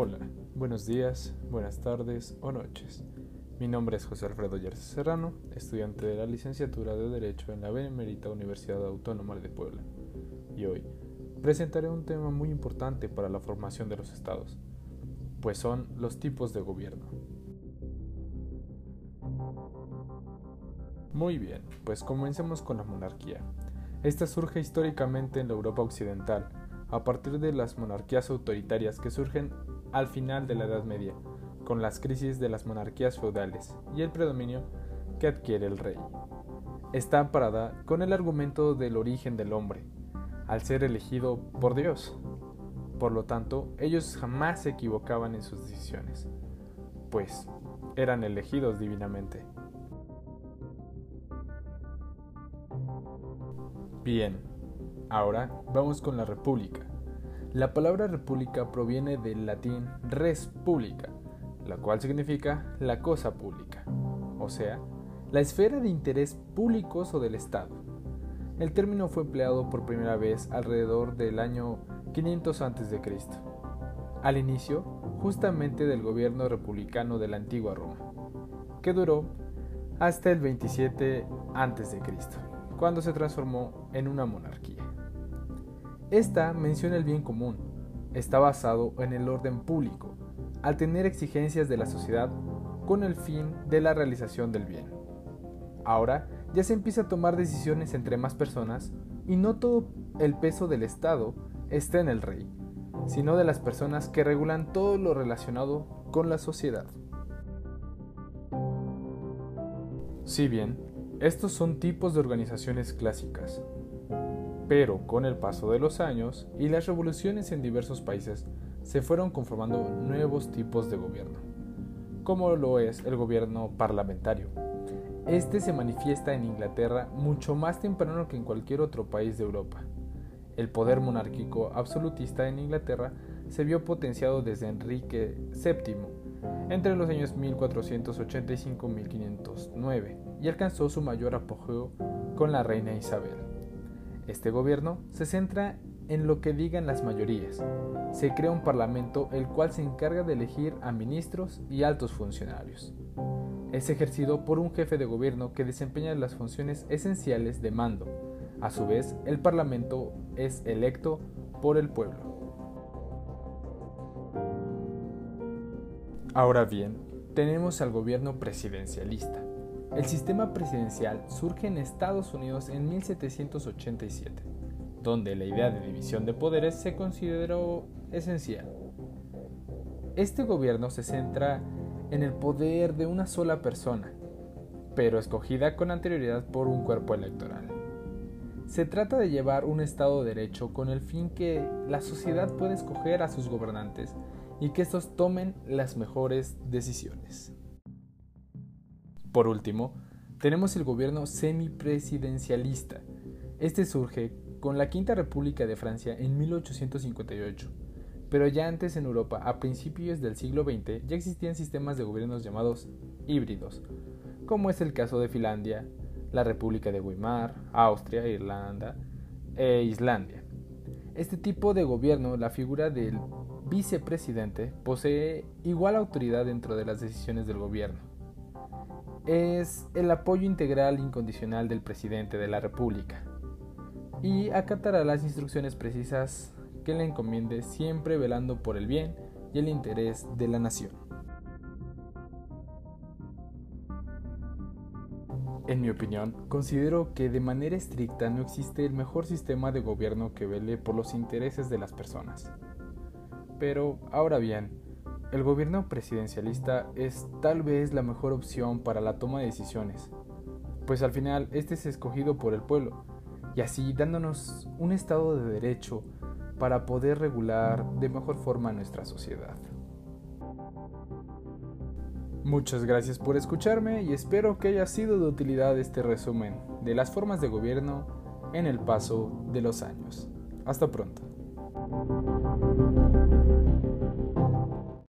Hola, buenos días, buenas tardes o noches. Mi nombre es José Alfredo Yerce Serrano, estudiante de la licenciatura de Derecho en la Benemérita Universidad Autónoma de Puebla. Y hoy presentaré un tema muy importante para la formación de los estados, pues son los tipos de gobierno. Muy bien, pues comencemos con la monarquía. Esta surge históricamente en la Europa occidental, a partir de las monarquías autoritarias que surgen al final de la Edad Media, con las crisis de las monarquías feudales y el predominio que adquiere el rey. Está amparada con el argumento del origen del hombre, al ser elegido por Dios. Por lo tanto, ellos jamás se equivocaban en sus decisiones, pues eran elegidos divinamente. Bien, ahora vamos con la república. La palabra república proviene del latín res publica, la cual significa la cosa pública, o sea, la esfera de interés públicos o del Estado. El término fue empleado por primera vez alrededor del año 500 a.C., al inicio justamente del gobierno republicano de la antigua Roma, que duró hasta el 27 a.C., cuando se transformó en una monarquía. Esta menciona el bien común, está basado en el orden público, al tener exigencias de la sociedad con el fin de la realización del bien. Ahora ya se empieza a tomar decisiones entre más personas y no todo el peso del Estado está en el rey, sino de las personas que regulan todo lo relacionado con la sociedad. Si bien, estos son tipos de organizaciones clásicas, pero con el paso de los años y las revoluciones en diversos países se fueron conformando nuevos tipos de gobierno, como lo es el gobierno parlamentario. Este se manifiesta en Inglaterra mucho más temprano que en cualquier otro país de Europa. El poder monárquico absolutista en Inglaterra se vio potenciado desde Enrique VII entre los años 1485-1509 y alcanzó su mayor apogeo con la reina Isabel. Este gobierno se centra en lo que digan las mayorías. Se crea un parlamento el cual se encarga de elegir a ministros y altos funcionarios. Es ejercido por un jefe de gobierno que desempeña las funciones esenciales de mando. A su vez, el parlamento es electo por el pueblo. Ahora bien, tenemos al gobierno presidencialista. El sistema presidencial surge en Estados Unidos en 1787, donde la idea de división de poderes se consideró esencial. Este gobierno se centra en el poder de una sola persona, pero escogida con anterioridad por un cuerpo electoral. Se trata de llevar un Estado de Derecho con el fin que la sociedad pueda escoger a sus gobernantes y que estos tomen las mejores decisiones. Por último, tenemos el gobierno semipresidencialista. Este surge con la Quinta República de Francia en 1858, pero ya antes en Europa, a principios del siglo XX, ya existían sistemas de gobiernos llamados híbridos, como es el caso de Finlandia, la República de Weimar, Austria, Irlanda e Islandia. Este tipo de gobierno, la figura del vicepresidente, posee igual autoridad dentro de las decisiones del gobierno es el apoyo integral incondicional del presidente de la República y acatará las instrucciones precisas que le encomiende siempre velando por el bien y el interés de la nación. En mi opinión, considero que de manera estricta no existe el mejor sistema de gobierno que vele por los intereses de las personas. Pero, ahora bien, el gobierno presidencialista es tal vez la mejor opción para la toma de decisiones, pues al final este es escogido por el pueblo, y así dándonos un estado de derecho para poder regular de mejor forma nuestra sociedad. Muchas gracias por escucharme y espero que haya sido de utilidad este resumen de las formas de gobierno en el paso de los años. Hasta pronto.